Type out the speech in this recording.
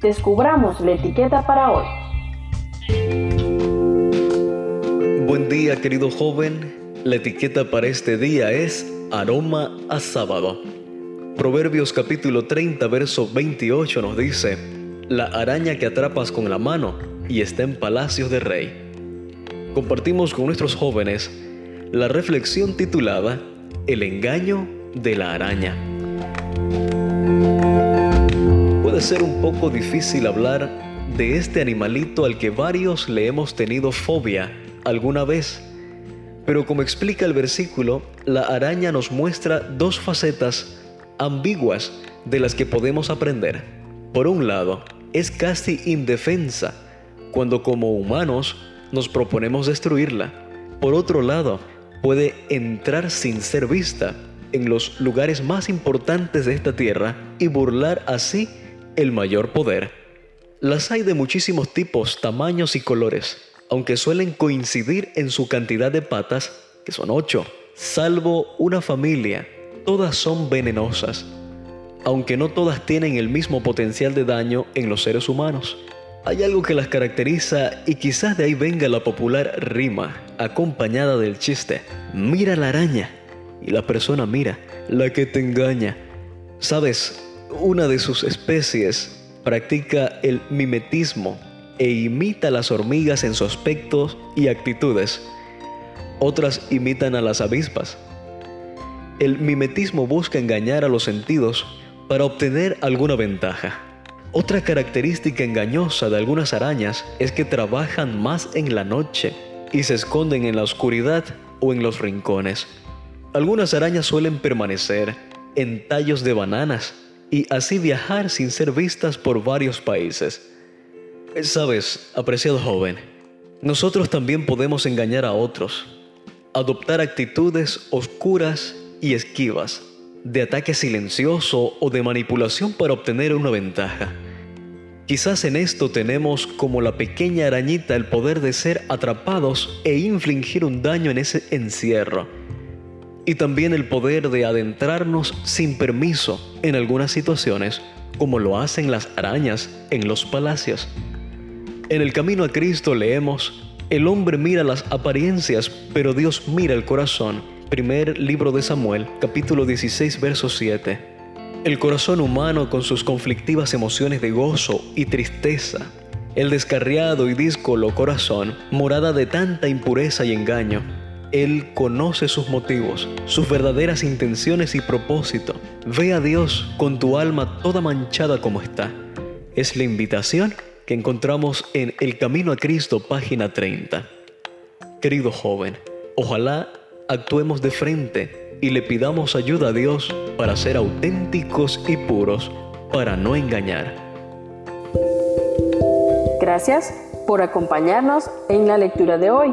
descubramos la etiqueta para hoy. Buen día, querido joven. La etiqueta para este día es aroma a sábado. Proverbios capítulo 30, verso 28 nos dice, la araña que atrapas con la mano y está en palacios de rey. Compartimos con nuestros jóvenes la reflexión titulada El engaño de la araña. Ser un poco difícil hablar de este animalito al que varios le hemos tenido fobia alguna vez. Pero como explica el versículo, la araña nos muestra dos facetas ambiguas de las que podemos aprender. Por un lado, es casi indefensa cuando como humanos nos proponemos destruirla. Por otro lado, puede entrar sin ser vista en los lugares más importantes de esta tierra y burlar así el mayor poder. Las hay de muchísimos tipos, tamaños y colores aunque suelen coincidir en su cantidad de patas, que son ocho, salvo una familia, todas son venenosas, aunque no todas tienen el mismo potencial de daño en los seres humanos. Hay algo que las caracteriza y quizás de ahí venga la popular rima, acompañada del chiste, mira la araña, y la persona mira, la que te engaña. Sabes, una de sus especies practica el mimetismo e imita a las hormigas en su aspecto y actitudes. Otras imitan a las avispas. El mimetismo busca engañar a los sentidos para obtener alguna ventaja. Otra característica engañosa de algunas arañas es que trabajan más en la noche y se esconden en la oscuridad o en los rincones. Algunas arañas suelen permanecer en tallos de bananas y así viajar sin ser vistas por varios países. Sabes, apreciado joven, nosotros también podemos engañar a otros, adoptar actitudes oscuras y esquivas, de ataque silencioso o de manipulación para obtener una ventaja. Quizás en esto tenemos como la pequeña arañita el poder de ser atrapados e infligir un daño en ese encierro. Y también el poder de adentrarnos sin permiso en algunas situaciones, como lo hacen las arañas en los palacios. En el camino a Cristo leemos, el hombre mira las apariencias, pero Dios mira el corazón. Primer libro de Samuel, capítulo 16, verso 7. El corazón humano con sus conflictivas emociones de gozo y tristeza. El descarriado y díscolo corazón, morada de tanta impureza y engaño. Él conoce sus motivos, sus verdaderas intenciones y propósito. Ve a Dios con tu alma toda manchada como está. Es la invitación que encontramos en El Camino a Cristo, página 30. Querido joven, ojalá actuemos de frente y le pidamos ayuda a Dios para ser auténticos y puros, para no engañar. Gracias por acompañarnos en la lectura de hoy.